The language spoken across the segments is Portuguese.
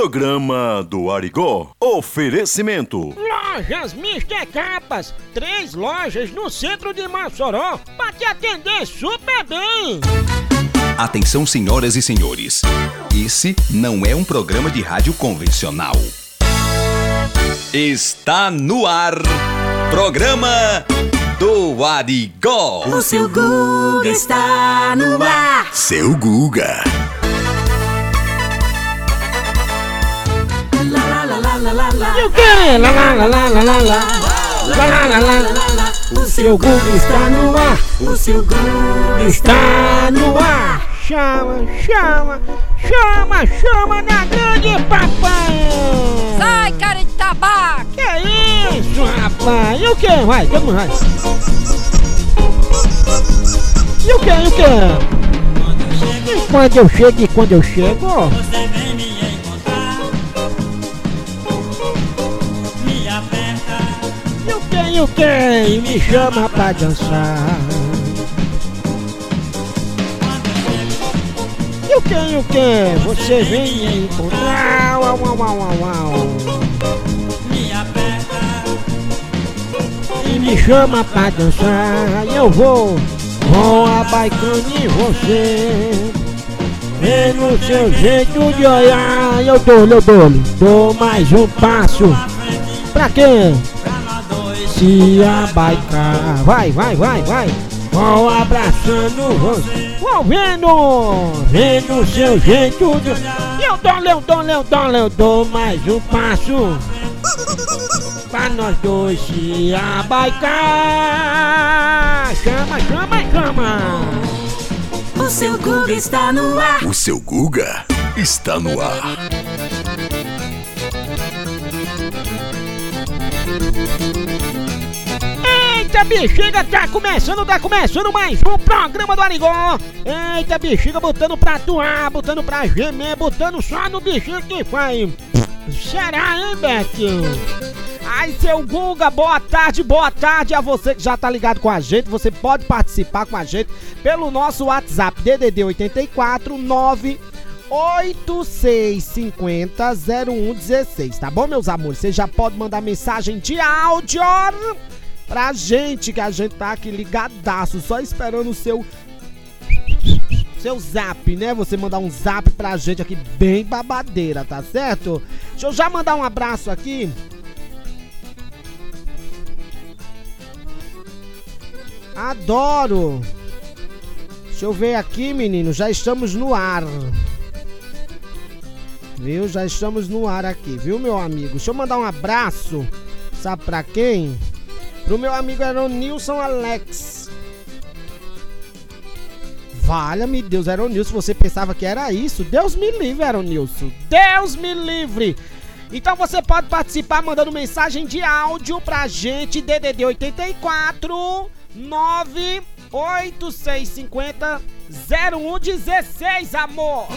Programa do Arigó. Oferecimento. Lojas Mister Capas. Três lojas no centro de Mossoró para te atender super bem. Atenção, senhoras e senhores. Esse não é um programa de rádio convencional. Está no ar. Programa do Arigó. O seu Guga está no ar. Seu Guga. E lá, lá, lá, lá, lá, lá. Lá, lá, lá, lá, lá, lá. O seu Guga está no ar. O seu Guga está no ar. Chama, chama, chama, chama na grande papai. Sai, cara de tabaco! Que isso, rapaz? E o que? Vai, todo mundo vai. E o que? E o que? Quando eu chego e quando eu chego? Você E o que? E o que? E me chama pra dançar. E o que? E o que? Você vem me encontrar. Uau, uau, uau, uau, me aperta, E me chama pra dançar. Eu vou com a baicana em você. Vendo o seu jeito de olhar. Eu dou, eu dou, dou mais um passo. Pra quê? Se abaicar. Vai, vai, vai, vai. Vou abraçando você. Vou vendo, vendo o seu jeito de E eu dou, eu dou, eu dou, eu dou mais um passo. Pra nós dois se abaicar. Chama, chama, chama. O seu Guga está no ar. O seu Guga está no ar. Eita bexiga, tá começando, tá começando mais um programa do Arigó. Eita bexiga, botando pra atuar, botando pra gemer, botando só no bichinho que faz. Será, hein, Betinho? Ai, seu Guga, boa tarde, boa tarde a você que já tá ligado com a gente. Você pode participar com a gente pelo nosso WhatsApp DDD 84 9 8650 0116, tá bom, meus amores? Você já pode mandar mensagem de áudio pra gente, que a gente tá aqui ligadaço, só esperando o seu. Seu zap, né? Você mandar um zap pra gente aqui, bem babadeira, tá certo? Deixa eu já mandar um abraço aqui. Adoro! Deixa eu ver aqui, menino. Já estamos no ar. Viu? Já estamos no ar aqui, viu, meu amigo? Deixa eu mandar um abraço. Sabe pra quem? Pro meu amigo Aronilson Alex. Valha-me Deus, Aronilson, você pensava que era isso? Deus me livre, Aronilson. Deus me livre. Então você pode participar mandando mensagem de áudio pra gente, DDD 84 98650 0116, amor.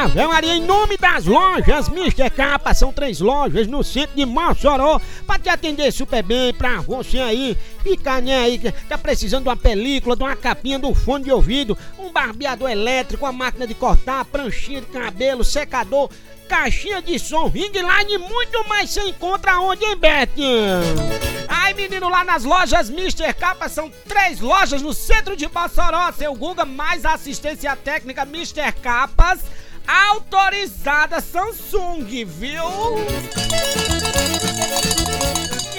Ave Maria, em nome das lojas Mr. Capa, são três lojas no centro de Mossoró, pra te atender super bem, pra você aí, ficar né, aí, que tá precisando de uma película, de uma capinha, um fone de ouvido, um barbeador elétrico, uma máquina de cortar, pranchinha de cabelo, secador, caixinha de som, ring line e muito mais você encontra onde, hein, Betinho? Ai, menino, lá nas lojas Mr. Capa são três lojas no centro de Mossoró, seu Guga, mais assistência técnica Mr. Capas, autorizada Samsung, viu?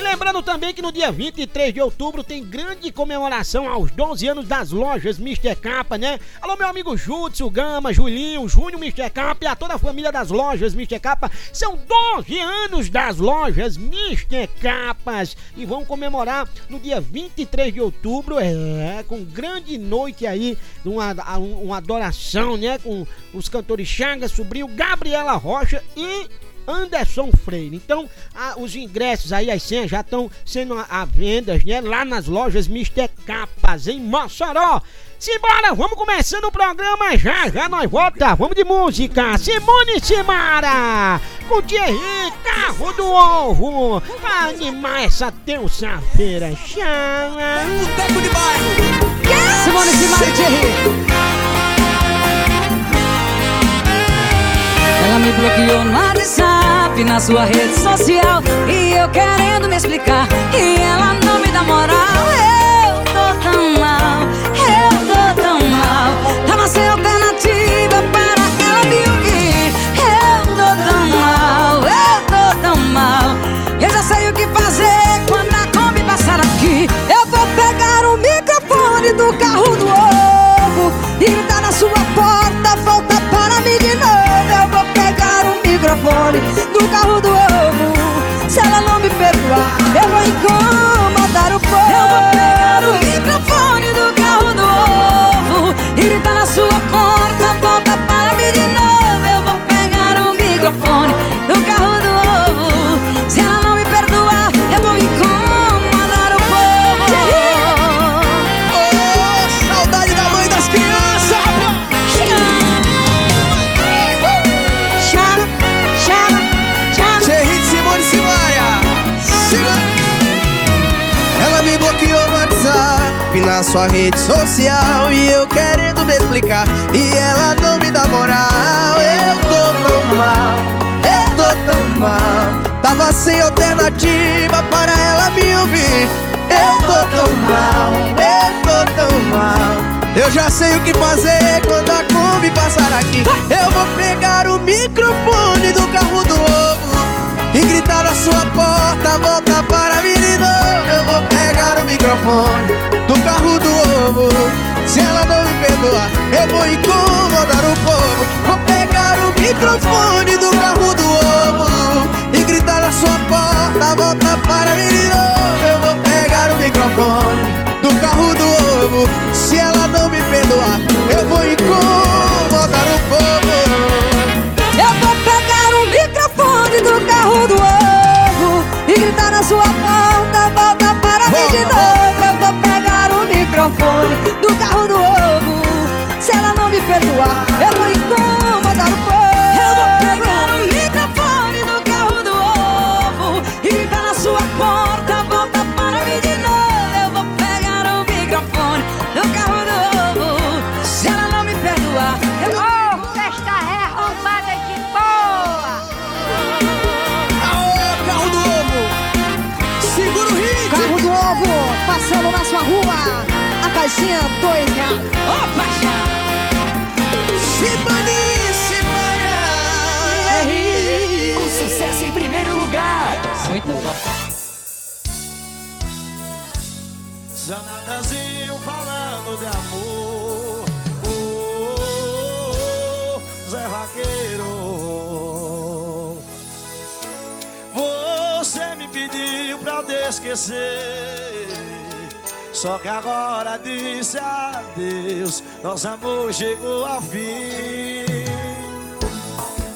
E lembrando também que no dia 23 de outubro tem grande comemoração aos 12 anos das lojas Mr. Capa, né? Alô, meu amigo Júlio, Gama, Julinho, Júnior Mr. Capa e a toda a família das lojas Mr. Capa. São 12 anos das lojas Mr. Capas e vão comemorar no dia 23 de outubro, é, com grande noite aí, uma, uma adoração, né? Com os cantores Chagas, Sobrinho, Gabriela Rocha e Anderson Freire. Então, a- os ingressos aí, as senhas já estão sendo à venda, né? Lá nas lojas Mr. Capas, em Mossoró. Simbora, vamos começando o programa já, já nós volta, vamos de música. Simone Simara, com Thierry, Carro do Ovo, pra animar essa terça-feira. Chama. Boteco de bairro, Simone Simara Thierry! Me bloqueou no WhatsApp, na sua rede social. E eu querendo me explicar, e ela não me dá moral. Sua rede social E eu querendo me explicar E ela não me dá moral. Eu tô tão mal, eu tô tão mal. Tava sem alternativa para ela me ouvir. Eu tô tão mal, eu tô tão mal. Eu já sei o que fazer quando a Kombi passar aqui. Eu vou pegar o microfone do carro do ovo E gritar na sua porta, volta para pegar o microfone do carro do ovo. Se ela não me perdoar, eu vou incomodar o povo. Vou pegar o microfone do carro do ovo E gritar na sua porta, volta para mim de novo Eu vou pegar o microfone do carro do ovo. Se ela não me perdoar, eu vou incomodar o povo. Eu vou pegar o microfone do carro do ovo de novo. Eu vou pegar o microfone do carro do ovo. Se ela não me perdoar, eu vou incomodar caixinha, dois reais. Ô, paixão! Simone, O sucesso em primeiro lugar. Muito bom. Zanadazinho falando de amor. Oh, oh, oh, Zé Vaqueiro. Você me pediu pra te esquecer. Só que agora disse adeus. Nosso amor chegou ao fim.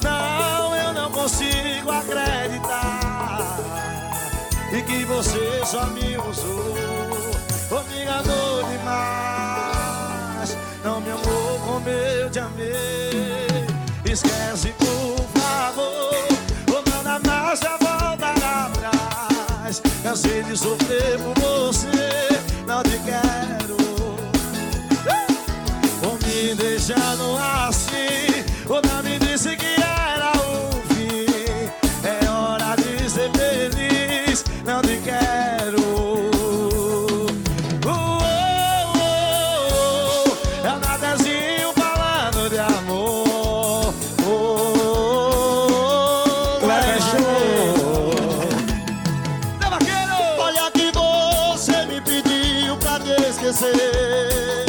Não, eu não consigo acreditar. E que você só me usou Ou me enganou demais Não me amou como eu te amei Esquece por favor Ou nada mais já voltará atrás Cansei de sofrer por você Te quero esquecer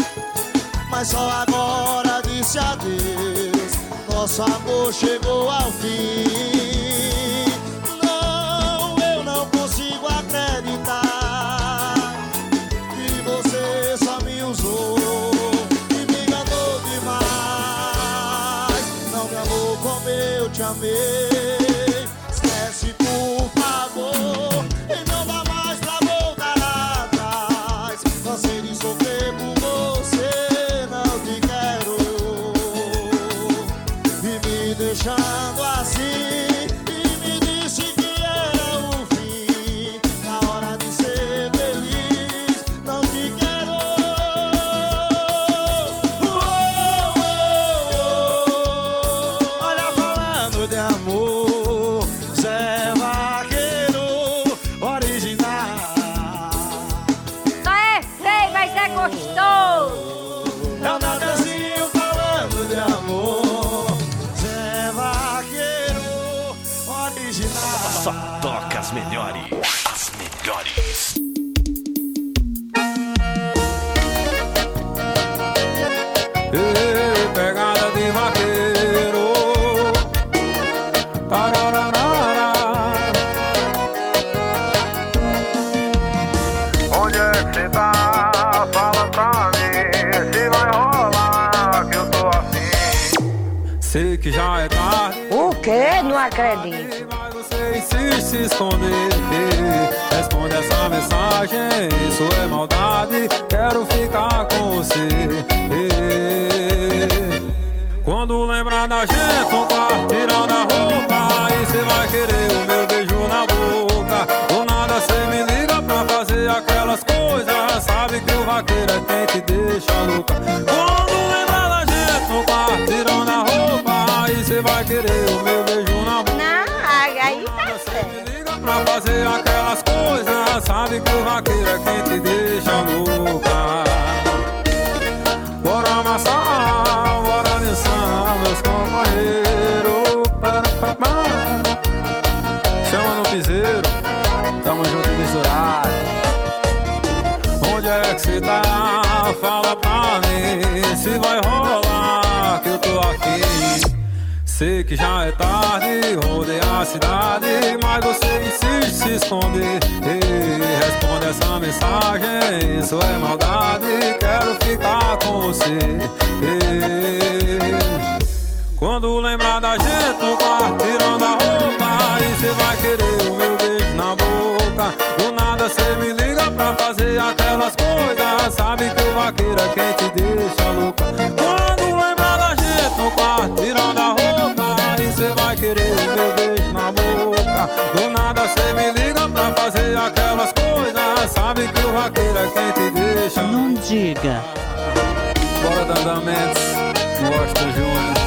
Mas só agora disse adeus. Nosso amor chegou ao fim. Não, eu não consigo acreditar Que você só me usou E me enganou demais. Não me amou como eu te amei quê? Não acredito. Mas você se esconder. Responde essa mensagem, isso é maldade. Quero ficar com você. Quando lembrar da gente, um quarto tirando a roupa. Aí cê vai querer o meu beijo na boca. Do nada cê me liga pra fazer aquelas coisas. Sabe que o vaqueiro é quem te deixa louca. Quando lembrar da gente, um quarto tirando a roupa. Aí cê vai querer o meu beijo na boca. Não, aí tá certo. Me liga pra fazer aquelas coisas. Sabe que o vaqueiro é quem te deixa louca. Bora amassar, bora dançar, meus companheiros. Chama no piseiro, tamo junto e misturado. Onde é que cê tá? Fala pra mim se vai rolar Sei que já é tarde, rodei a cidade, mas você insiste se esconder. Ei, responde essa mensagem, isso é maldade, quero ficar com você. Ei, quando lembrar da gente no quarto tirando a roupa, aí cê vai querer o meu beijo na boca. Do nada cê me liga pra fazer aquelas coisas, sabe que o vaqueiro é quem te deixa louca. Quando lembrar da gente no quarto tirando a roupa, cê vai querer o meu beijo na boca. Do nada cê me liga pra fazer aquelas coisas, sabe que o vaqueiro é quem te deixa. Não diga. Bora Dandamentos, Washington Júnior.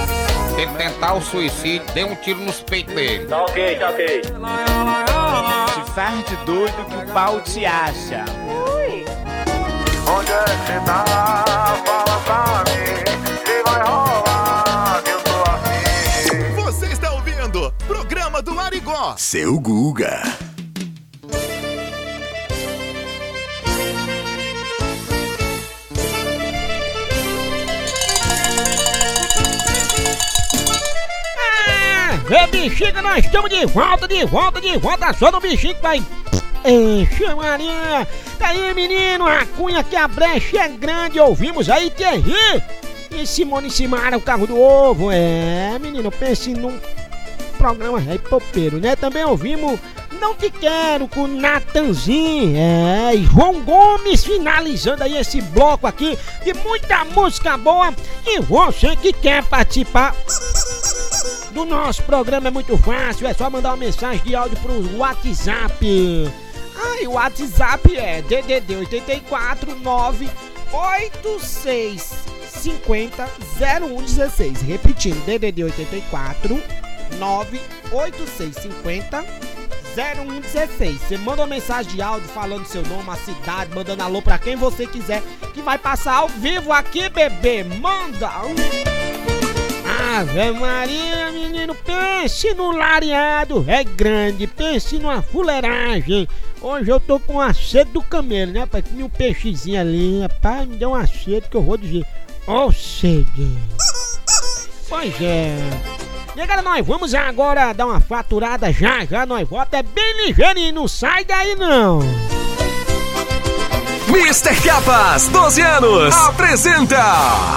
Se ele tentar o suicídio, dê um tiro nos peitos dele. Tá ok, tá ok. Te faz de doido que o pau te acha. Ui. Onde é que tá? Fala pra mim Arigó. Seu Guga. Ah, bexiga, nós estamos de volta, de volta, de volta, só no que vai... Eixa Maria! Tá aí, menino, a cunha que a brecha é grande, ouvimos aí, Thierry! E Simone Simara, o carro do ovo, é, menino, pense num programa rei popeiro, né? Também ouvimos Não Te Quero com Natanzinho, é, e João Gomes finalizando aí esse bloco aqui de muita música boa. E você que quer participar do nosso programa é muito fácil, é só mandar uma mensagem de áudio pro WhatsApp. Ai, o WhatsApp é DDD 84 986 50 0116. Repetindo, DDD 84 986 50 0116. Você manda uma mensagem de áudio falando seu nome, a cidade, mandando alô pra quem você quiser, que vai passar ao vivo aqui, bebê. Manda! Ave Maria, menino, pense no lareado, é grande, pense numa fuleiragem. Hoje eu tô com a sede do camelo, né, pai? Comi um peixezinho ali, rapaz, me deu uma sede que eu vou dizer. Ó, oh, sede. Pois é. Negada, nós vamos agora dar uma faturada já, já nós volta é bem ligeirinho, não sai daí não. Mr. Capas, 12 anos, apresenta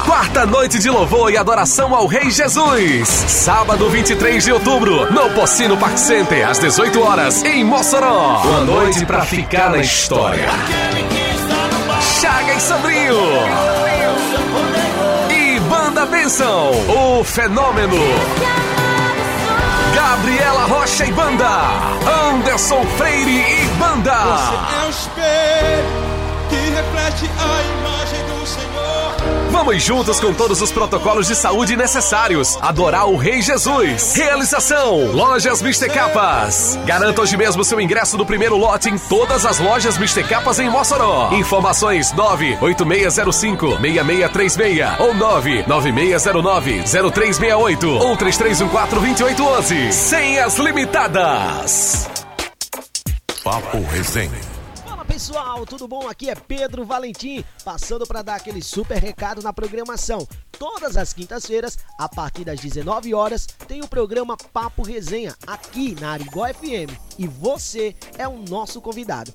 Quarta Noite de Louvor e Adoração ao Rei Jesus. Sábado 23 de outubro, no Pocino Park Center, às 18 horas, em Mossoró. Uma noite pra ficar na história. Chaga e Sobrinho. Banda Benção, o fenômeno. Gabriela Rocha e Banda. Anderson Freire e Banda. é o espelho que reflete a imagem. Vamos juntos com todos os protocolos de saúde necessários. Adorar o Rei Jesus. Realização: Lojas Mister Capas. Garanta hoje mesmo seu ingresso do primeiro lote em todas as lojas Mister Capas em Mossoró. Informações 98605-6636 ou 99609-0368 ou 3314-2811. Senhas limitadas. Papo Resenha. Pessoal, tudo bom? Aqui é Pedro Valentim, passando para dar aquele super recado na programação. Todas as quintas-feiras, a partir das 19 horas, tem o programa Papo Resenha aqui na Arigó FM e você é o nosso convidado.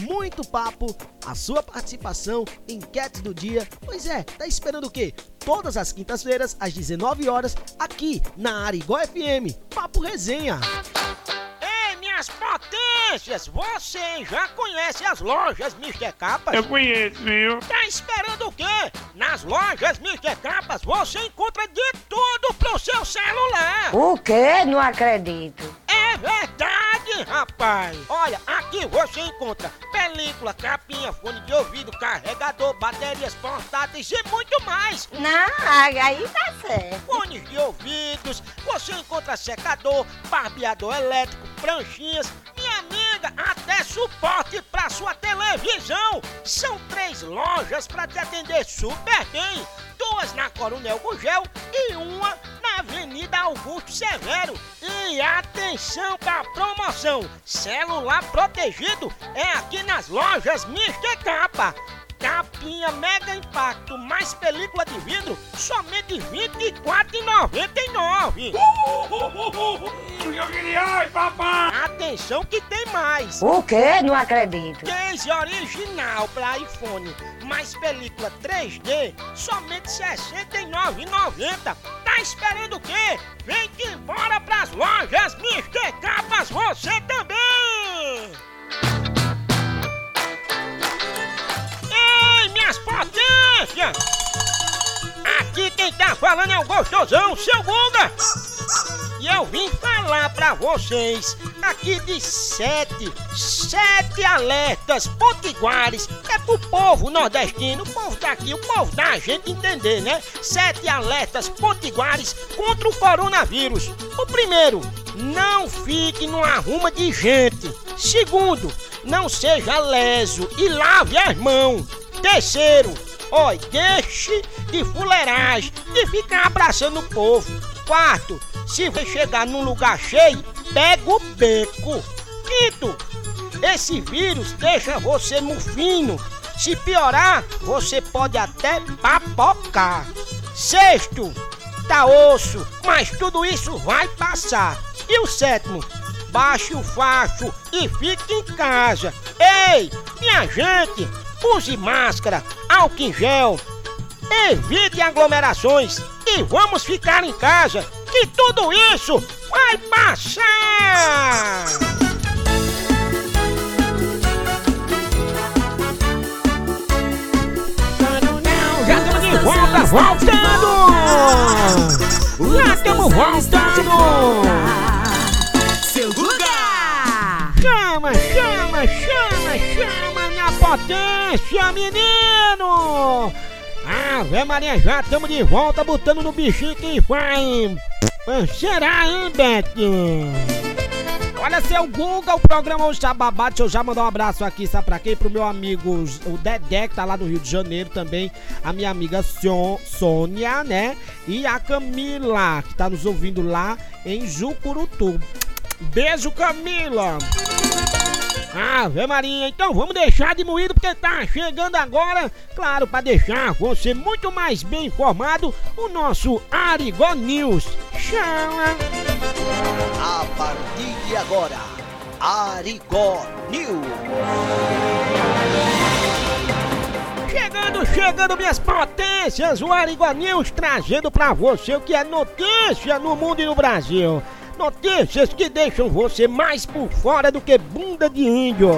Muito papo, a sua participação, enquete do dia. Pois é, tá esperando o quê? Todas as quintas-feiras, às 19 horas, aqui na Arigó FM. Papo Resenha. Minhas potências! Você já conhece as lojas Mr. Capas? Eu conheço, viu? Tá esperando o quê? Nas lojas Mr. Capas você encontra de tudo pro seu celular. O quê? Não acredito. É verdade, rapaz! Olha, aqui você encontra película, capinha, fone de ouvido, carregador, baterias portáteis e muito mais! Não, aí tá certo. Fones de ouvidos, você encontra secador, barbeador elétrico, minha amiga, até suporte pra sua televisão! São três lojas pra te atender super bem! Duas na Coronel Gugel e uma na Avenida Augusto Severo. E atenção pra promoção! Celular protegido é aqui nas lojas Mr. Capa. Capinha Mega Impacto mais película de vidro, somente R$ 24,99. Eu queria, ai, papai! Atenção que tem mais! O quê? Não acredito. Case original para iPhone, mais película 3D, somente R$ 69,90. Tá esperando o quê? Vem que embora pras lojas Mr. Capas, você também! Potências! Aqui quem tá falando é o gostosão, seu Guga! E eu vim falar pra vocês aqui de sete, sete alertas potiguares. É pro povo nordestino, o povo daqui, o povo da gente entender, né? Sete alertas potiguares contra o coronavírus. O primeiro, não fique numa arruma de gente. Segundo, não seja leso e lave as mãos. Terceiro, ó, deixe de fuleiragem, de ficar abraçando o povo. Quarto, se você chegar num lugar cheio, pega o beco. Quinto, esse vírus deixa você mufino. Se piorar, você pode até papocar. Sexto, tá osso, mas tudo isso vai passar. E o sétimo, baixe o facho e fique em casa. Ei, minha gente, use máscara, álcool em gel, evite aglomerações e vamos ficar em casa, que tudo isso vai passar! Já estamos de volta, voltando! Já estamos voltando! Seu Guga! Chama, chama, chama, chama potência, menino! Ave Maria, já estamos de volta botando no bichinho que vai. Será, hein, Betinho? Olha, seu Guga, o programa hoje tá. Deixa eu já mandar um abraço aqui, sabe pra quem? Pro meu amigo, o Dedé, que tá lá no Rio de Janeiro também. A minha amiga Sônia, né? E a Camila, que tá nos ouvindo lá em Jucurutu. Beijo, Camila! Ave Maria, então vamos deixar de moído porque tá chegando agora, claro, para deixar você muito mais bem informado, o nosso Arigó News. Chama! A partir de agora, Arigó News. Chegando, chegando, minhas potências, o Arigó News trazendo pra você o que é notícia no mundo e no Brasil. Notícias que deixam você mais por fora do que bunda de índio.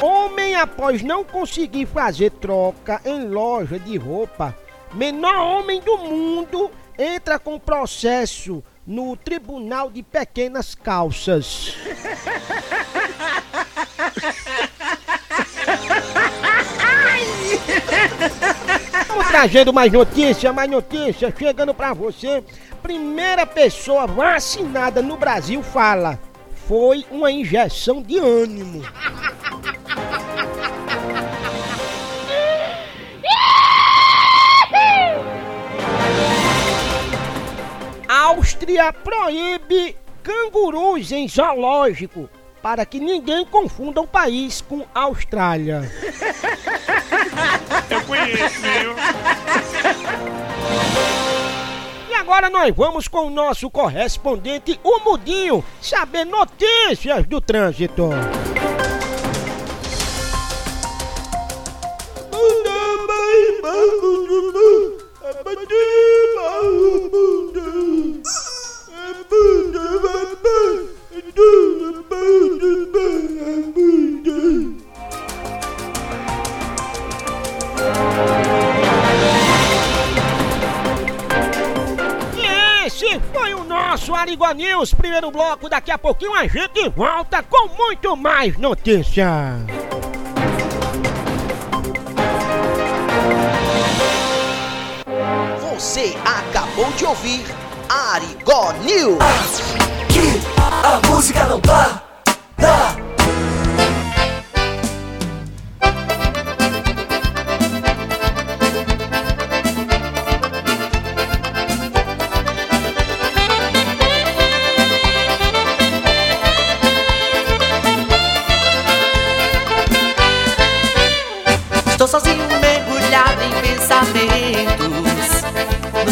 Homem após não conseguir fazer troca em loja de roupa, menor homem do mundo entra com processo no Tribunal de Pequenas Calças. Estamos trazendo mais notícia, mais notícia, chegando pra você. Primeira pessoa vacinada no Brasil fala. Foi uma injeção de ânimo. Áustria proíbe cangurus em zoológico para que ninguém confunda o país com Austrália. Eu conheço? E agora nós vamos com o nosso correspondente, o Mudinho, saber notícias do trânsito. esse foi o nosso Arigua News, primeiro bloco. Daqui a pouquinho a gente volta com muito mais notícia. Você acabou de ouvir Arigó News. A música não para.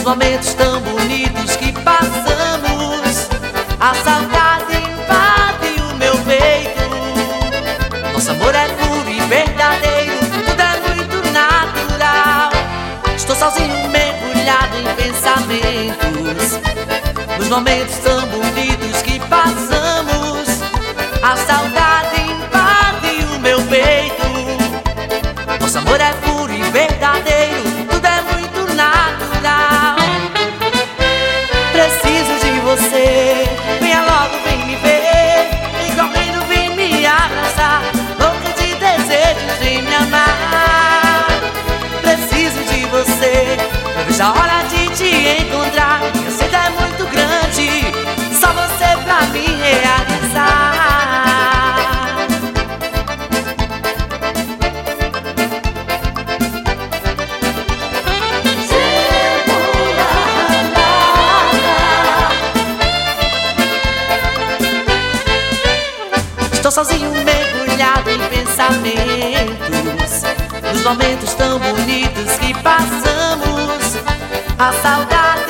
Nos momentos tão bonitos que passamos. A saudade invade o meu peito. Nosso amor é puro e verdadeiro Tudo é muito natural. Estou sozinho mergulhado em pensamentos. Nos momentos tão bonitos realizar. Estou sozinho mergulhado em pensamentos Nos momentos tão bonitos que passamos A saudade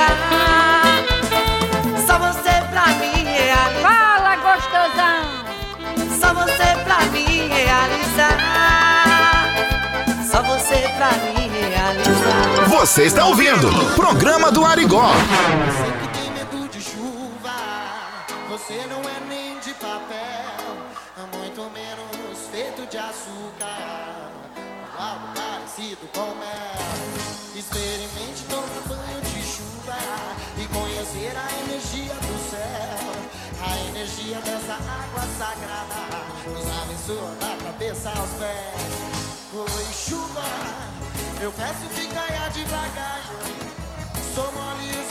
realizar Só você pra me realizar Fala, gostosão! Só você pra me realizar Só você pra me realizar Você está ouvindo? Programa do Arigó. Você não é nem de papel, muito menos feito de açúcar. Algo parecido com mel. Experimente a energia do céu. A energia dessa água sagrada nos abençoa da cabeça aos pés. Foi chuva Eu peço que caia devagar. Sou mole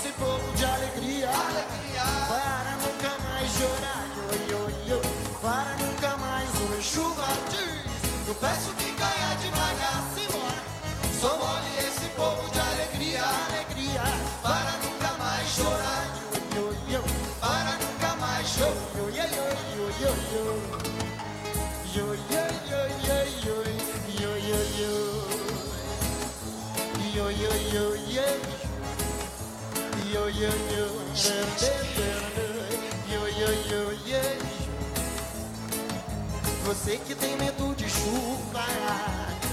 Você que tem medo de chuva,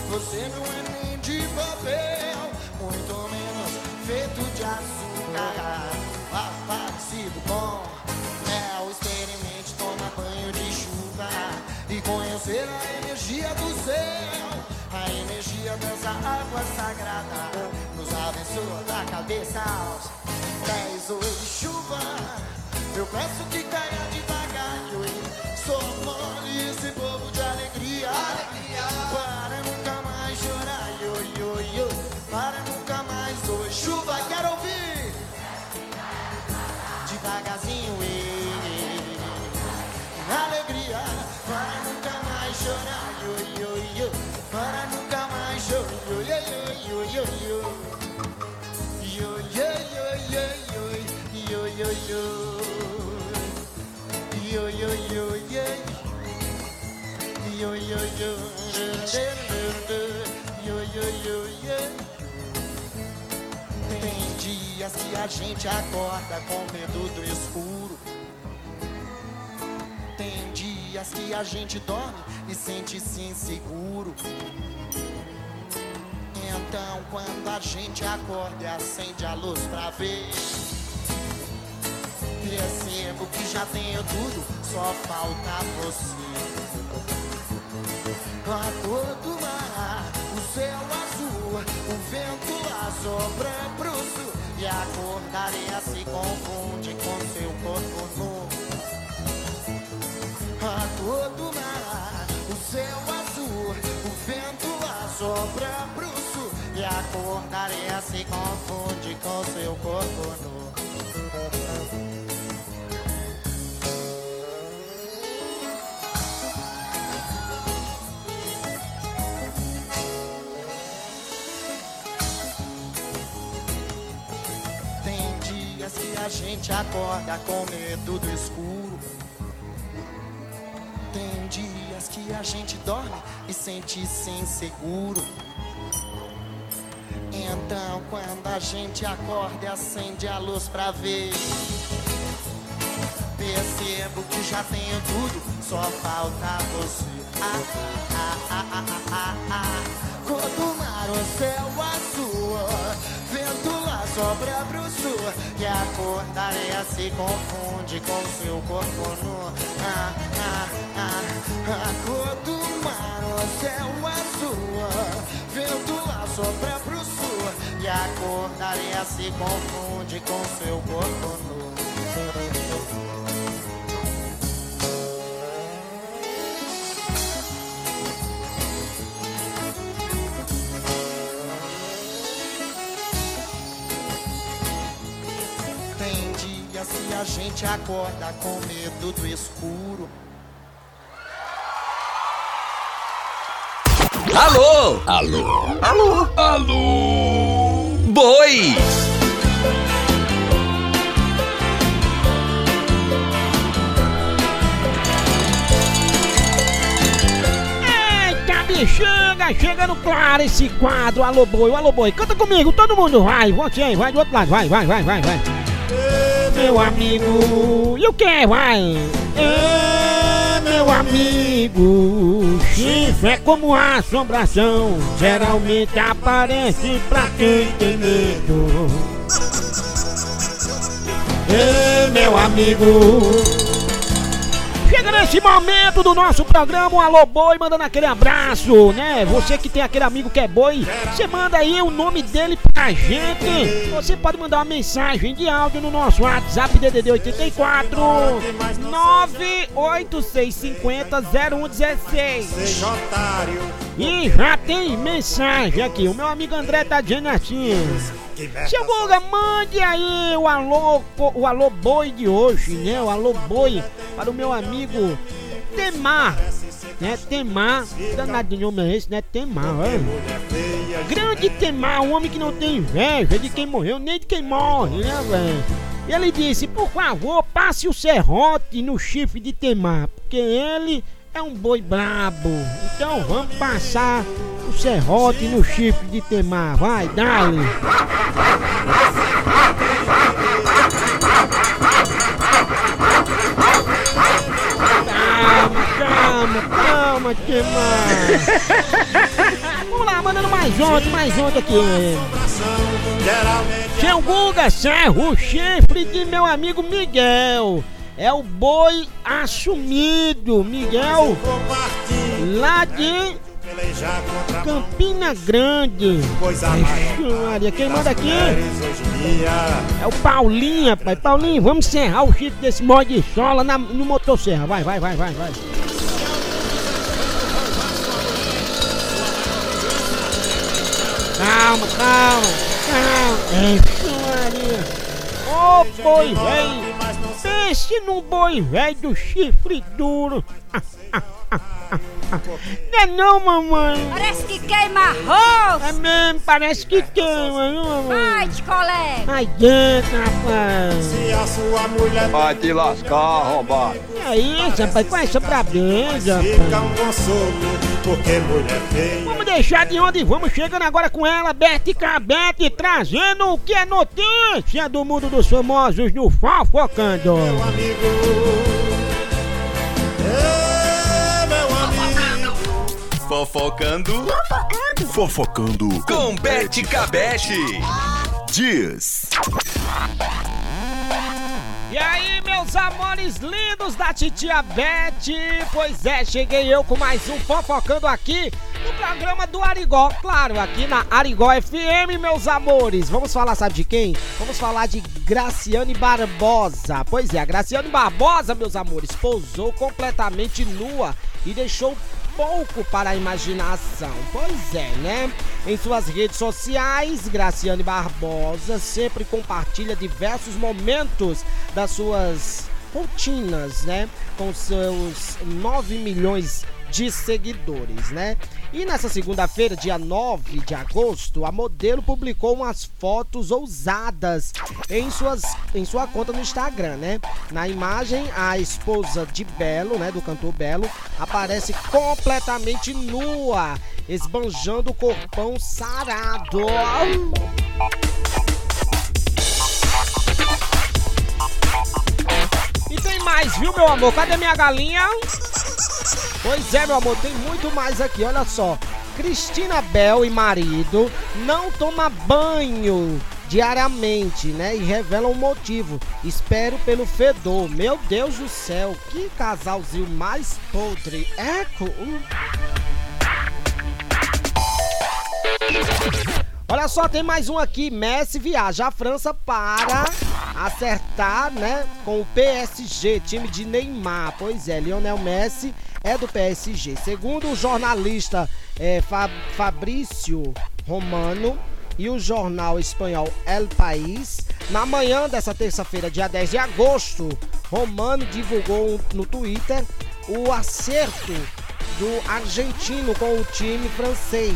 você não é nem de papel, muito menos feito de açúcar. Parecido com mel, experimente tomar banho de chuva e conhecer a energia do céu. A energia dessa água sagrada nos abençoa da cabeça aos pés. Hoje chuva, eu peço que caia devagar. Eu Tem dias que a gente acorda com medo do escuro. Tem dias que a gente dorme e sente-se inseguro. Então, quando a gente acorda e acende a luz pra ver, percebo que já tenho tudo, só falta você. A cor do mar, o céu azul, o vento lá sopra pro sul e a cor da areia se confunde com seu corpo nu. A cor do mar, o céu azul, o vento lá sopra pro sul e a cor da areia se confunde com seu corpo nu. Gente acorda com medo do escuro. Tem dias que a gente dorme e sente-se inseguro. Então, quando a gente acorda e acende a luz pra ver, percebo que já tenho tudo, só falta você. Ah, ah, ah, ah, ah, ah, ah. Mar, o céu sobra pro sul, e a cor da areia se confunde com seu corpo nu. Ah, ah, ah, a cor do mar, o céu azul, vento lá sobra pro sul, e a cor da areia se confunde com seu corpo nu. Gente acorda com medo do escuro. Alô? Alô? Alô? Alô? Boi! Eita, bichanga, chegando claro esse quadro, alô boi, alô boi, canta comigo, todo mundo vai, você aí, vai do outro lado, vai, vai, vai, vai, vai. Meu amigo, e o que, vai? É, meu amigo, chifre é como a assombração, geralmente aparece pra quem tem medo. É, meu amigo. Nesse momento do nosso programa, o Alô Boi, mandando aquele abraço, né? Você que tem aquele amigo que é boi, você manda aí o nome dele pra gente. Você pode mandar uma mensagem de áudio no nosso WhatsApp DDD 84 98650 0116. Seja otário, E já tem mensagem aqui. O meu amigo André tá dizendo assim. Seu Guga, mande aí o alô, o alô boi de hoje, né? O alô boi para o meu amigo Temar. Né? Temar, danado de nome é esse, né? Temar, olha. Grande Temar, um homem que não tem inveja de quem morreu, nem de quem morre, né, velho? E ele disse, por favor, passe o serrote no chifre de Temar, porque ele é um boi brabo. Então vamos passar o serrote no chifre de Temar. Vai, dale. Calma, calma, calma, Temar. Vamos lá, mandando mais ontem, mais ontem aqui. Seu Guga Serra, o chifre de meu amigo Miguel. É o boi assumido, Miguel. Lá de Campina Grande. Maria, quem manda aqui? É o Paulinho, rapaz. Paulinho, vamos serrar o chifre desse mó de sola na, no motosserra. Vai, vai, vai, vai, vai. Calma, calma, calma. Ixi, Maria. Ô boi velho. Pense num boi velho do chifre duro. Não é não, mamãe. Parece que queima arroz. É mesmo, parece que queima, viu, mamãe? Ai, de colega. Ai, dentro, rapaz. Se a sua mulher Vai te lascar, arrombado. É isso, rapaz, com essa brabeza, fica rapaz. um consolo, porque mulher feia. Vamos deixar de onde vamos, chegando agora com ela, Bete Cabete, trazendo o que é notícia do mundo dos famosos no Fofocando. Fofocando. Fofocando. Com Bete Cabete. Diz. E aí, meus amores lindos da titia Beth? Pois é, cheguei eu com mais um Fofocando aqui no programa do Arigó. Claro, aqui na Arigó FM, meus amores. Vamos falar, sabe de quem? Vamos falar de Graciane Barbosa. Pois é, a Graciane Barbosa, meus amores, pousou completamente nua e deixou pouco para a imaginação. Pois é, né? Em suas redes sociais, Graciane Barbosa sempre compartilha diversos momentos das suas rotinas, né? Com seus 9 milhões de seguidores, né? E nessa segunda-feira, dia 9 de agosto, a modelo publicou umas fotos ousadas em, suas, em sua conta no Instagram, né? Na imagem, a esposa de Belo, né, do cantor Belo, aparece completamente nua, esbanjando o corpão sarado. E tem mais, viu, meu amor? Cadê minha galinha? Pois é, meu amor, tem muito mais aqui, olha só. Cristina Bell e marido não toma banho diariamente, né? E revelam o motivo. Espero pelo fedor. Meu Deus do céu, que casalzinho mais podre. Eco. Olha só, tem mais um aqui. Messi viaja à França para acertar, né, com o PSG, time de Neymar. Pois é, Lionel Messi é do PSG. Segundo o jornalista é, Fa- Fabrício Romano e o jornal espanhol El País, na manhã dessa terça-feira, dia 10 de agosto, Romano divulgou no Twitter o acerto do argentino com o time francês,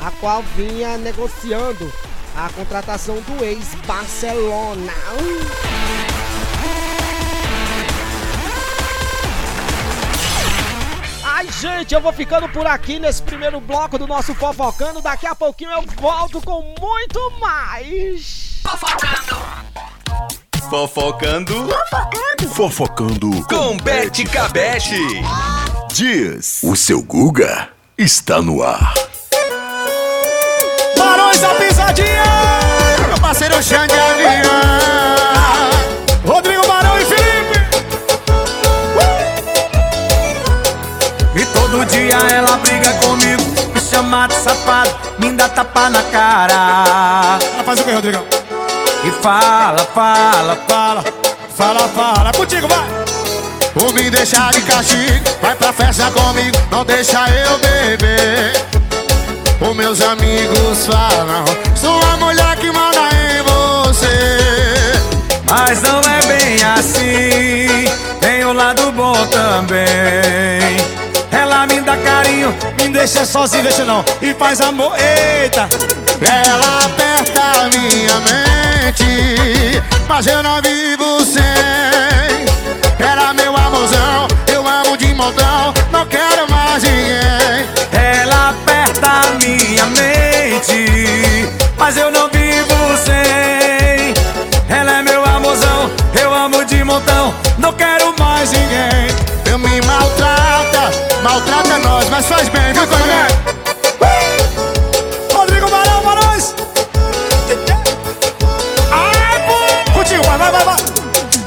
a qual vinha negociando a contratação do ex-Barcelona. Ai, gente, eu vou ficando por aqui nesse primeiro bloco do nosso Fofocando. Daqui a pouquinho eu volto com muito mais. Fofocando. Fofocando. Com Bete Cabete. Diz. O seu Guga está no ar. Barões da Pisadinha! Meu parceiro Xande Avião! Dia ela briga comigo, me chama de safado, me dá tapa na cara. Ela faz o que, Rodrigão? E fala, fala, fala, fala, fala. Contigo, vai! Ou me deixar de castigo, vai pra festa comigo, não deixa eu beber. Os meus amigos falam, sou a mulher que manda em você. Mas não é bem assim, tem o lado bom também. Me deixa sozinho, deixa não, e faz amor, eita. Ela aperta a minha mente, mas eu não vivo sem. Era meu amorzão, eu amo de montão, não quero mais ninguém. Ela aperta a minha mente, mas eu não vivo sem. Ela é meu amorzão, eu amo de montão, não quero mais ninguém. Maltrata, nós, mas faz bem, viu, coronel? Rodrigo Barão, Barões! Contigo, vai, vai, vai, vai!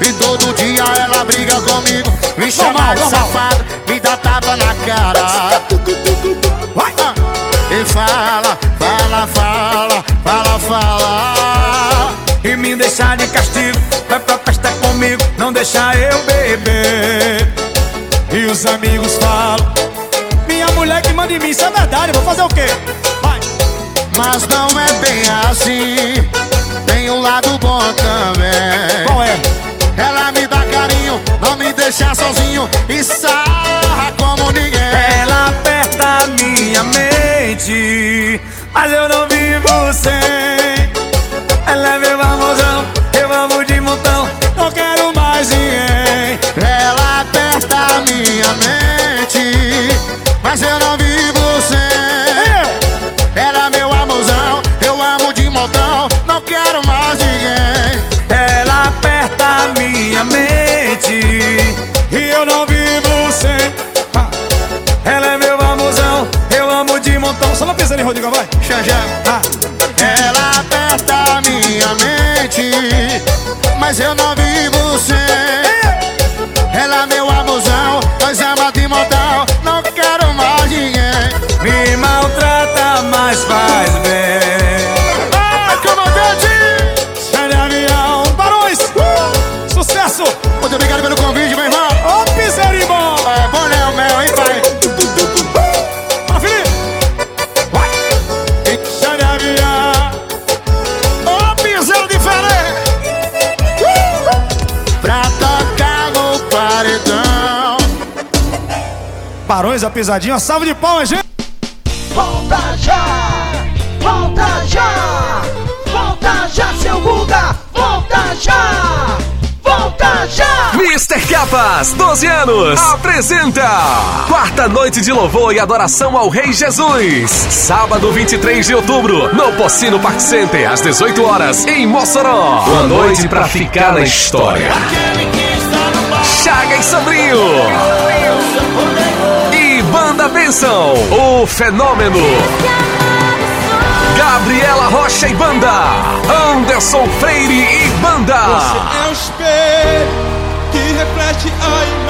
E todo dia ela briga comigo, me chama de safado, me dá tapa na cara. Vai! E fala, fala, fala, fala, fala. E me deixar de castigo, vai pra festa comigo, não deixa eu beber. Os amigos falam, minha mulher que manda em mim, isso é verdade, vou fazer o quê? Vai! Mas não é bem assim, tem um lado bom também. Qual é? Ela me dá carinho, não me deixa sozinho e sarra como ninguém. Ela aperta minha mente, mas eu não vivo sem. Ali, Rodrigo, vai. Xanjão. Ah. Ela aperta a minha mente, mas eu não vivo a pisadinha, uma salva de palmas, gente! Volta já! Volta já! Volta já, seu Guga! Volta já! Volta já! Mr. Capas, 12 anos, apresenta Quarta Noite de Louvor e Adoração ao Rei Jesus. Sábado 23 de outubro, no Pocino Park Center, às 18 horas, em Mossoró. Uma noite pra ficar na história. Chaga e Sandrinho. Banda Benção, o fenômeno. Gabriela Rocha e Banda. Anderson Freire e Banda. É o espelho que reflete a imagem.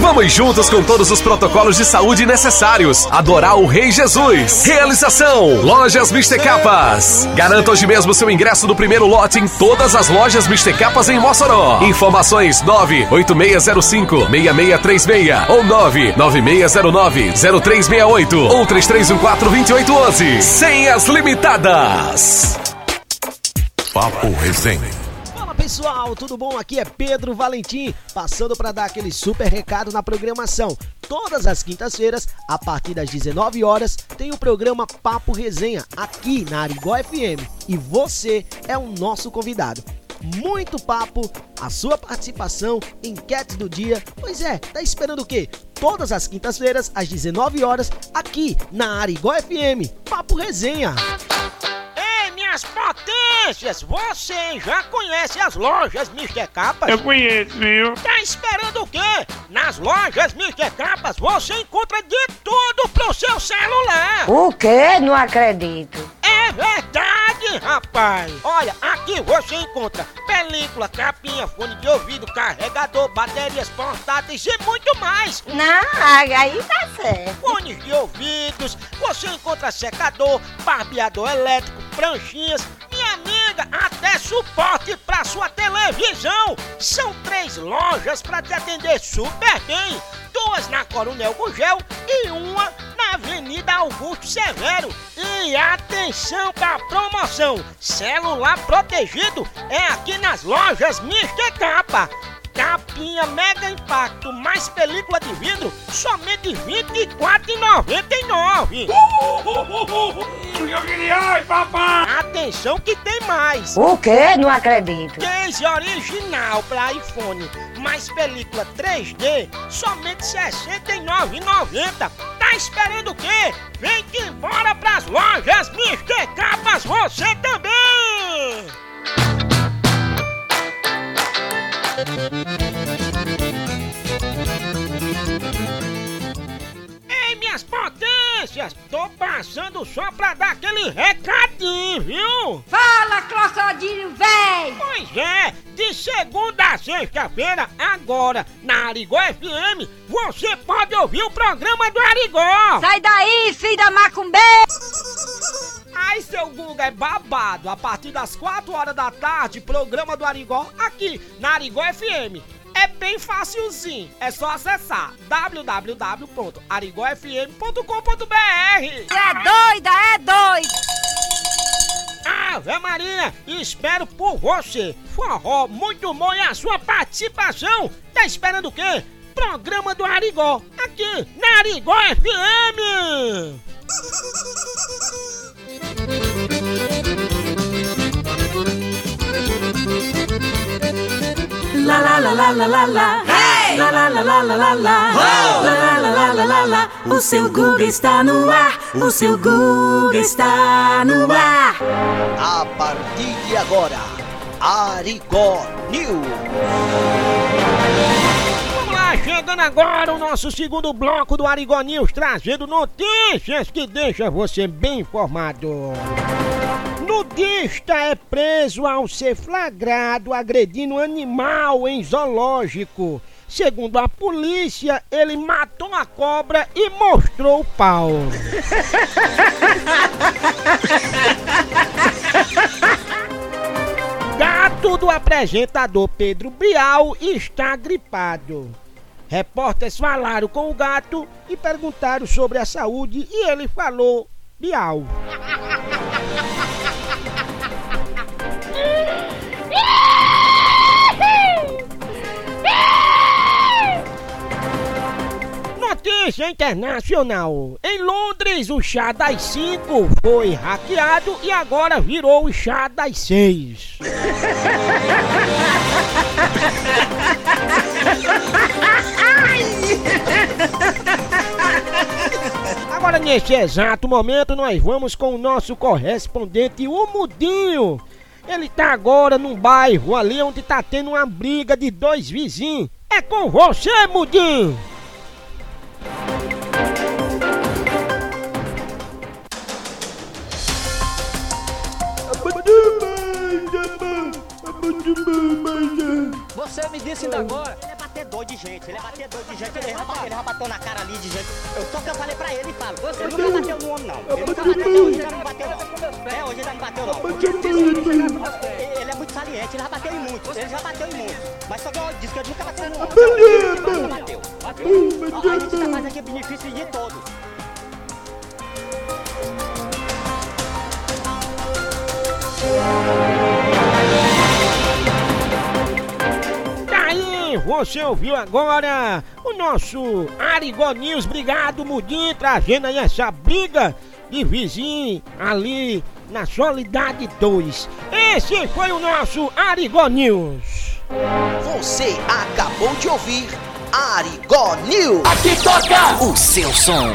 Vamos juntos com todos os protocolos de saúde necessários. Adorar o Rei Jesus. Realização: Lojas Mister Capas. Garanta hoje mesmo seu ingresso do primeiro lote em todas as lojas Mister Capas em Mossoró. Informações 98605-6636 ou 99609-0368 ou 3314-2811. Senhas limitadas. Papo Resenha. Pessoal, tudo bom? Aqui é Pedro Valentim, passando para dar aquele super recado na programação. Todas as quintas-feiras, a partir das 19 horas, tem o programa Papo Resenha aqui na Arigó FM e você é o nosso convidado. Muito papo, a sua participação, enquetes do dia. Pois é, tá esperando o quê? Todas as quintas-feiras, às 19 horas, aqui na Arigó FM. Papo Resenha. Minhas potências! Você já conhece as lojas Mr. Capas? Eu conheço, viu? Tá esperando o quê? Nas lojas Mr. Capas você encontra de tudo pro seu celular. O quê? Não acredito. É verdade, rapaz! Olha, aqui você encontra película, capinha, fone de ouvido, carregador, baterias portáteis e muito mais! Não, aí tá certo. Fones de ouvidos, você encontra secador, barbeador elétrico, pranchinhas, minha amiga, até suporte pra sua televisão! São três lojas pra te atender super bem! Duas na Coronel Gugel e uma na Avenida Augusto Severo. E atenção pra promoção: celular protegido é aqui nas lojas Mr. Capa. Capinha Mega Impacto mais película de vidro, somente R$ 24,99. Ai, papai! Atenção que tem mais! O quê? Não acredito. Case original para iPhone, mais película 3D, somente R$ 69,90. Tá esperando o quê? Vem que embora pras lojas Mr. Capas, você também! Ei, minhas potências! Tô passando só pra dar aquele recadinho, viu? Fala, crocodilo, véi! Pois é, de segunda a sexta-feira, agora, na Arigó FM, você pode ouvir o programa do Arigó! Sai daí, filho da macumbê! Ai, seu Guga é babado! A partir das 4 horas da tarde, programa do Arigó, aqui, na Arigó FM. É bem facilzinho, é só acessar www.arigofm.com.br É doida, é doida! Ave Maria, espero por você. Forró, muito bom e a sua participação. Tá esperando o quê? Programa do Arigó, aqui na Arigó FM. La la la la la la la. La la la la la la la. La la la la la la la. O seu Google está no ar. O seu Google está no ar. A partir de agora, Arigó News. Vamos lá, chegando agora o nosso segundo bloco do Arigó News, trazendo notícias que deixam você bem informado. Nudista é preso ao ser flagrado agredindo animal em zoológico. Segundo a polícia, ele matou a cobra e mostrou o pau. Gato do apresentador Pedro Bial está gripado. Repórteres falaram com o gato e perguntaram sobre a saúde e ele falou Bial. Notícia internacional. Em Londres, o chá das 5 foi hackeado e agora virou o chá das 6. Agora, neste exato momento, nós vamos com o nosso correspondente, o Mudinho. Ele tá agora num bairro ali onde tá tendo uma briga de dois vizinhos. É com você, Mudinho! Você me disse ainda agora. Ele é batedor de gente, ele é batedor de gente, ele já, ba- ele já bateu na cara ali de gente. Eu só que eu falei pra ele e falo, ele nunca bateu no homem não. Ele nunca bateu, hoje já não bateu não. É, hoje já não bateu não. Ele ele é muito saliente, ele já bateu em muitos, ele já bateu em muitos. Mas só que eu disse que ele nunca bateu no homem. Ele nunca bateu. A gente tá mais aqui benefício de todos. Tá aí, você ouviu agora o nosso Arigó News. Obrigado, Mudinho, trazendo aí essa briga de vizinho ali na Solidade 2. Esse foi o nosso Arigó News. Você acabou de ouvir Arigó News. Aqui toca o seu som.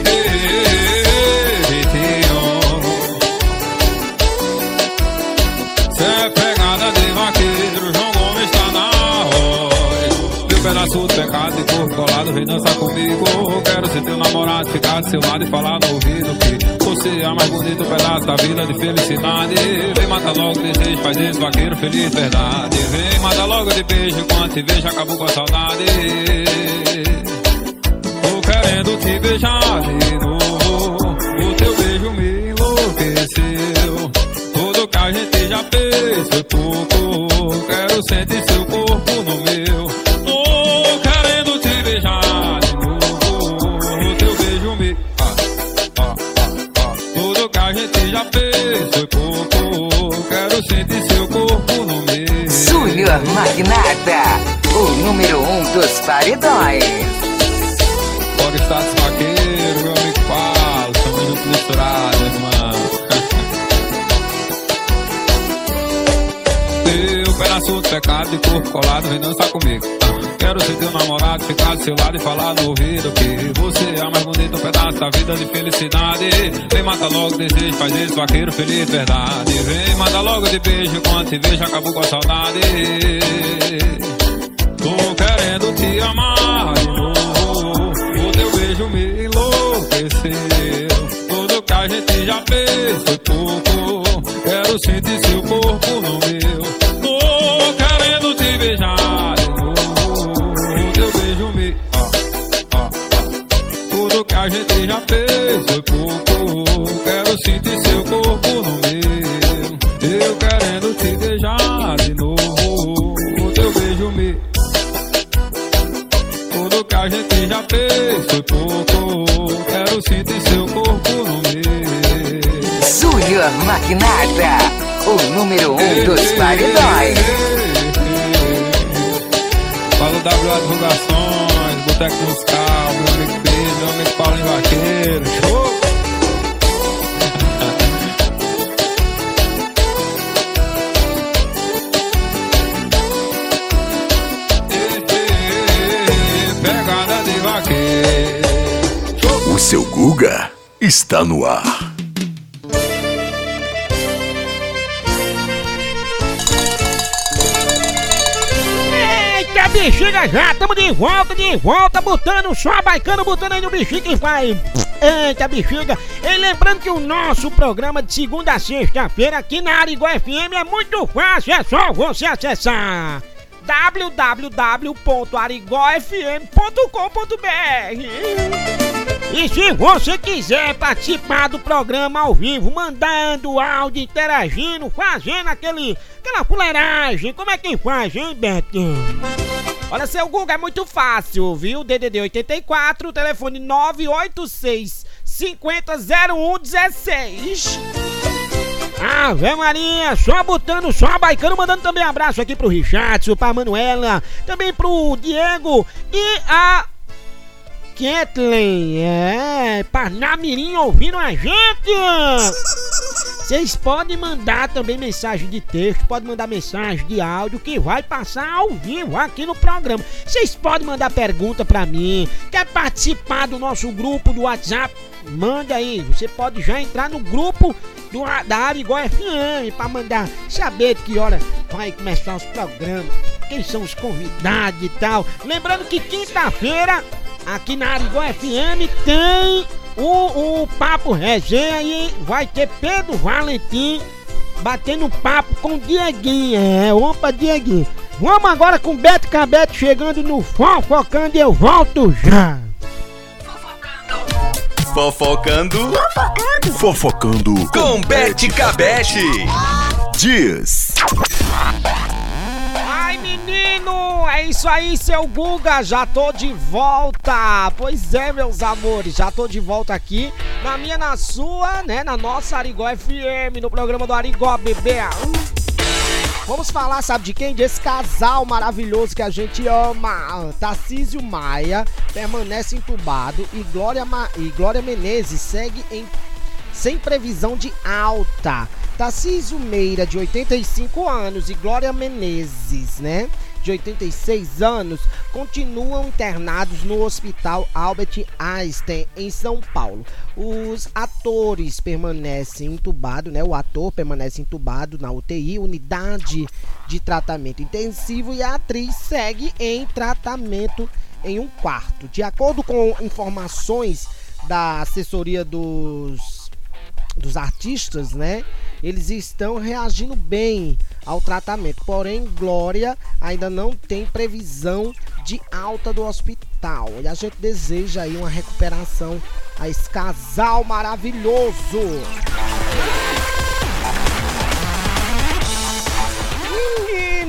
Cê colado, vem dançar comigo. Quero ser teu namorado, ficar do seu lado e falar no ouvido que você é mais bonito pedaço da vida de felicidade. Vem matar logo desejo, faz esse vaqueiro feliz, verdade. Vem matar logo de beijo, quando te vejo acabou com a saudade. Tô querendo te beijar de novo. O teu beijo me enlouqueceu. Tudo que a gente já fez foi pouco. Quero sentir seu corpo no meu. Magnata, o número um dos paredões. Pode estar vaqueiro, meu amigo Paulo. Estamos juntos misturados, irmão. Teu pedaço de pecado de corpo colado, vem dançar comigo. Quero ser teu namorado, ficar do seu lado e falar no ouvido que você é mais bonita um pedaço da vida de felicidade. Vem, mata logo desejo, faz isso, vaqueiro feliz, verdade. Vem, manda logo de beijo, quando te vejo, acabou com a saudade. Tô querendo te amar de novo, o teu beijo me enlouqueceu. Tudo que a gente já fez foi pouco, quero sentir It's botando só baicando, botando aí no bichinho que vai. Eita, bexiga. E lembrando que o nosso programa de segunda a sexta-feira aqui na Arigó FM é muito fácil, é só você acessar www.arigofm.com.br E se você quiser participar do programa ao vivo, mandando áudio, interagindo, fazendo aquele, aquela fuleiragem, como é que faz, hein, Beto? Olha, seu Google é muito fácil, viu? DDD 84, telefone 986 500116. Ave Maria, só botando, só baicando, mandando também abraço aqui pro Richardson, pra Manuela, também pro Diego e a Kathleen, é, Parnamirim ouvindo a gente! Vocês podem mandar também mensagem de texto, podem mandar mensagem de áudio que vai passar ao vivo aqui no programa. Vocês podem mandar pergunta pra mim, quer participar do nosso grupo do WhatsApp? Manda aí, você pode já entrar no grupo do, da Arigó FM pra mandar saber que hora vai começar os programas, quem são os convidados e tal. Lembrando que quinta-feira aqui na Arigó FM tem o, o Papo Resenha e vai ter Pedro Valentim batendo papo com Dieguinho. É, opa, Dieguinho. Vamos agora com Beto Cabete chegando no Fofocando e eu volto já. Fofocando. Fofocando. Com Bete Cabete. Diz. É isso aí, seu Guga! Já tô de volta! Pois é, meus amores, já tô de volta aqui na minha, na sua, né? Na nossa Arigó FM, no programa do Arigó Bebê. Vamos falar, sabe de quem? Desse casal maravilhoso que a gente ama. Tarcísio Maia permanece entubado e Glória, Ma... e Glória Menezes segue em sem previsão de alta. Tarcísio Meira, de 85 anos, e Glória Menezes, né? De 86 anos, continuam internados no Hospital Albert Einstein, em São Paulo. Os atores permanecem entubados, né? O ator permanece entubado na UTI, unidade de tratamento intensivo, e a atriz segue em tratamento em um quarto. De acordo com informações da assessoria dos dos artistas, né? Eles estão reagindo bem ao tratamento. Porém, Glória ainda não tem previsão de alta do hospital. E a gente deseja aí uma recuperação a esse casal maravilhoso.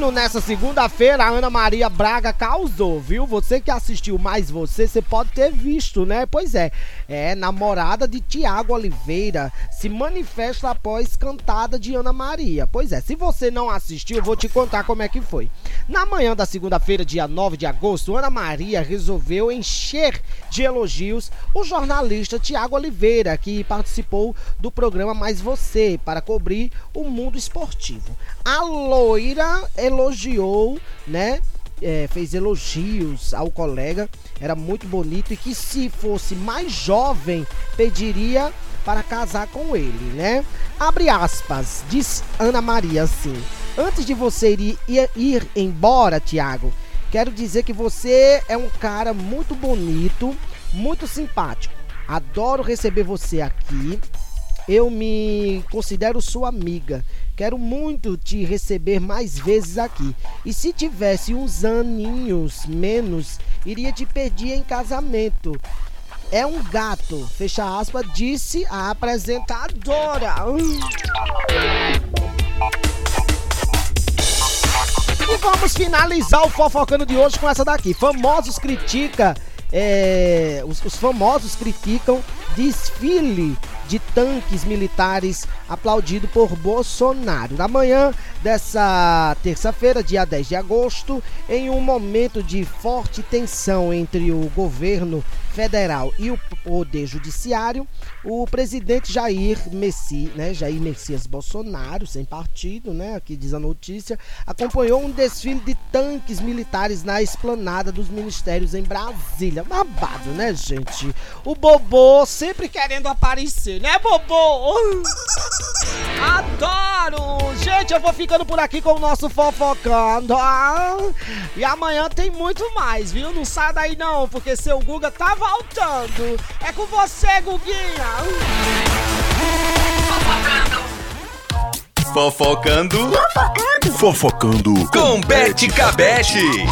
Nessa segunda-feira a Ana Maria Braga causou, viu? Você que assistiu mais você, você pode ter visto, né? Pois é, é namorada de Tiago Oliveira, se manifesta após cantada de Ana Maria. Pois é, se você não assistiu, eu vou te contar como é que foi. Na manhã da segunda-feira, dia 9 de agosto, Ana Maria resolveu encher de elogios o jornalista Tiago Oliveira, que participou do programa Mais Você para cobrir o mundo esportivo. A loira elogiou, né? É, fez elogios ao colega, era muito bonito e que se fosse mais jovem pediria para casar com ele, né? Abre aspas, diz Ana Maria assim: Antes de você ir, ir, ir embora, Tiago, quero dizer que você é um cara muito bonito, muito simpático. Adoro receber você aqui. Eu me considero sua amiga. Quero muito te receber mais vezes aqui. E se tivesse uns aninhos menos, iria te pedir em casamento. É um gato, fecha aspas, disse a apresentadora. E vamos finalizar o fofocando de hoje com essa daqui. Famosos critica, é, os, os famosos criticam desfile de tanques militares aplaudido por Bolsonaro. Na manhã dessa terça-feira, dia 10 de agosto, em um momento de forte tensão entre o governo federal e o poder judiciário, o presidente Jair Messi, né, Jair Messias Bolsonaro, sem partido, né, aqui diz a notícia, acompanhou um desfile de tanques militares na esplanada dos ministérios em Brasília. Babado, né, gente? O Bobô sempre querendo aparecer, né, Bobô? Adoro! Gente, eu vou ficando por aqui com o nosso fofocando. Ah, e amanhã tem muito mais, viu? Não sai daí não, porque seu Guga tá voltando. É com você, Guguinha. Fofocando. Fofocando. Com Bete Cabete.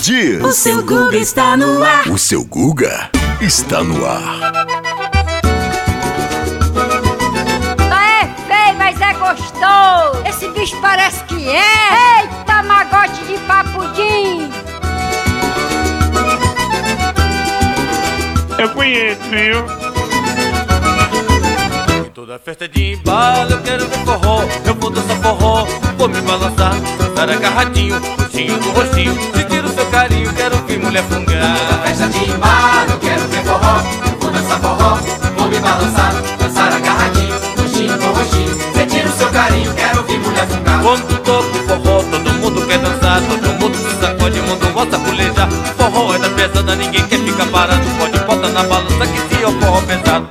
Diz. O seu Guga está no ar. O seu Guga está no ar. É feio, mas é gostoso. Esse bicho parece que é. Eita, magote de papudim. Eu conheço, viu? Toda festa de embalo eu quero ver forró. Eu vou dançar forró, vou me balançar Dançar agarradinho, roxinho do roxinho Sentir o seu carinho, quero ver mulher fungar Toda festa de embalo eu quero ver forró. Eu vou dançar forró, vou me balançar Dançar agarradinho, roxinho do roxinho Sentir o seu carinho, quero ver mulher fungar Quando toco forró, todo mundo quer dançar Todo mundo mundo gosta pulejar Forró é da pesada, ninguém quer ficar parado. Pode botar na balança que se é o forró pesado.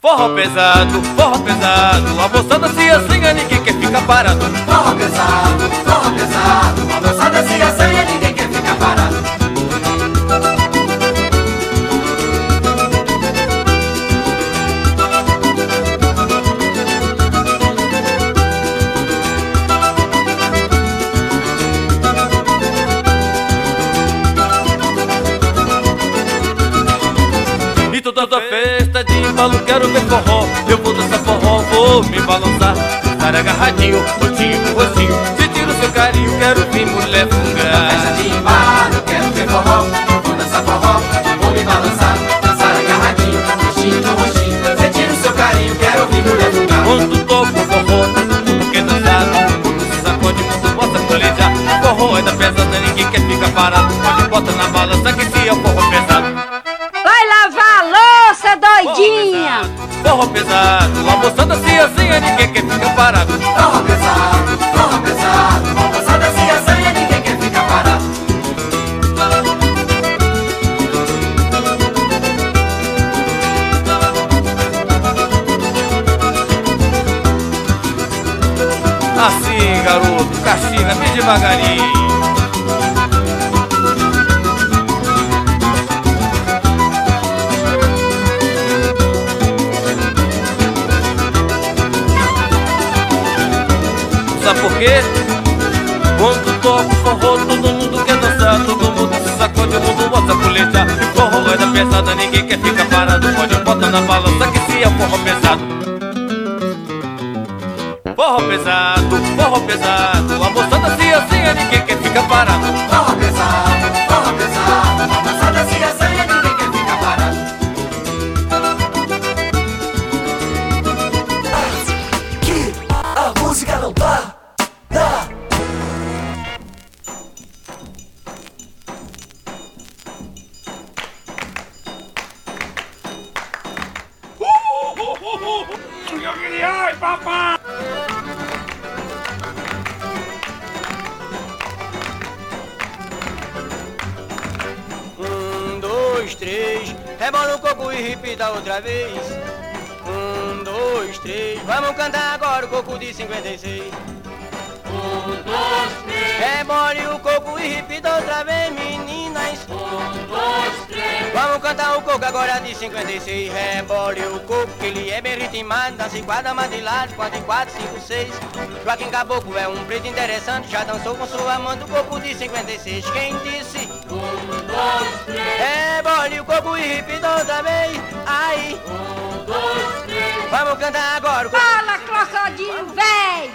Forró pesado, forró pesado. A moçada se assanha, ninguém quer ficar parado. Forró pesado, pesado. 56 Rebole o coco que ele é manda Se guarda mais de lado, 4, 4, 5, 6 Joaquim Caboclo é um preto interessante Já dançou com sua mão do coco de 56 Quem disse? Um, dois, três Rebole o coco e repidão também Aí Um, dois, três Vamos cantar agora Fala, cloçadinho, véi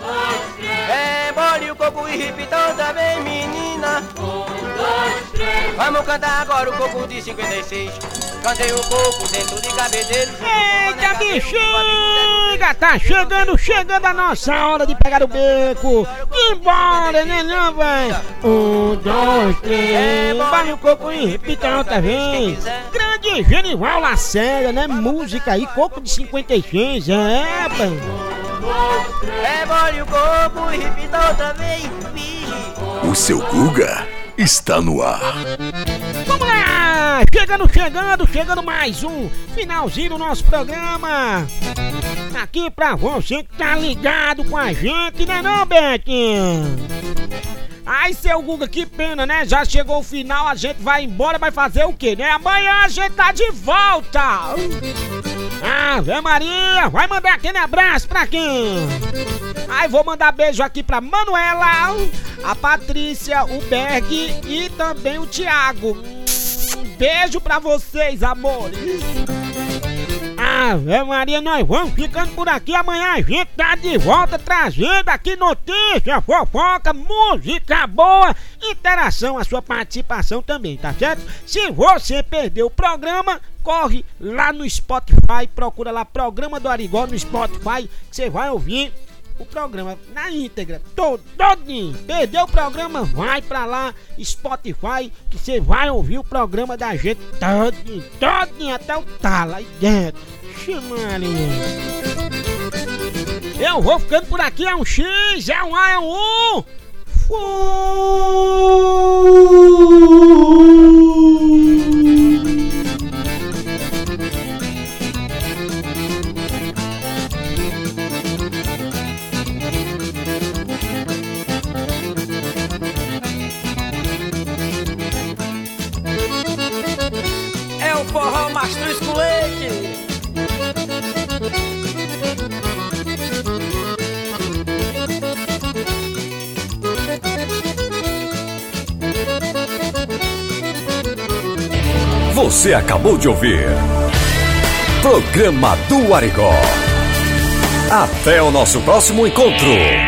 Um, dois, três Rebole o coco e repidão também, menina. Um, dois, três Vamos cantar agora o coco de 56 Cantei o coco dentro de cabedeiro. Eita, bexiga! Tá chegando, chegando a nossa hora de pegar o beco. Embora, né, não, véi? Um, dois, três. Vale o coco e repita outra vez. Grande Genival Lacerda, né? Música aí, coco de 56, é, pai. Rebole o coco e repita outra vez. O seu Guga está no ar. Vamos lá! Chegando, chegando, chegando mais um finalzinho do nosso programa. Aqui pra você que tá ligado com a gente, né não, Betinho? Ai, seu Guga, que pena, né? Já chegou o final, a gente vai embora, vai fazer o quê, né? Amanhã a gente tá de volta! Ave Maria, vai mandar aquele abraço pra quem? Ai, vou mandar beijo aqui pra Manuela, a Patrícia, o Berg e também o Thiago. Beijo pra vocês, amores! Ave Maria, nós vamos ficando por aqui. Amanhã a gente tá de volta trazendo aqui notícia, fofoca, música boa, interação, a sua participação também, tá certo? Se você perdeu o programa, corre lá no Spotify, procura lá Programa do Arigó no Spotify, que você vai ouvir o programa na íntegra, todo, todinho. Perdeu o programa, vai pra lá, Spotify, que você vai ouvir o programa da gente todinho, todinho, até o talo aí dentro. Maria. Eu vou ficando por aqui, é um X, é um A, é um U. Fui. Forró mastruz com leite. Você acabou de ouvir. Programa do Arigó. Até o nosso próximo encontro.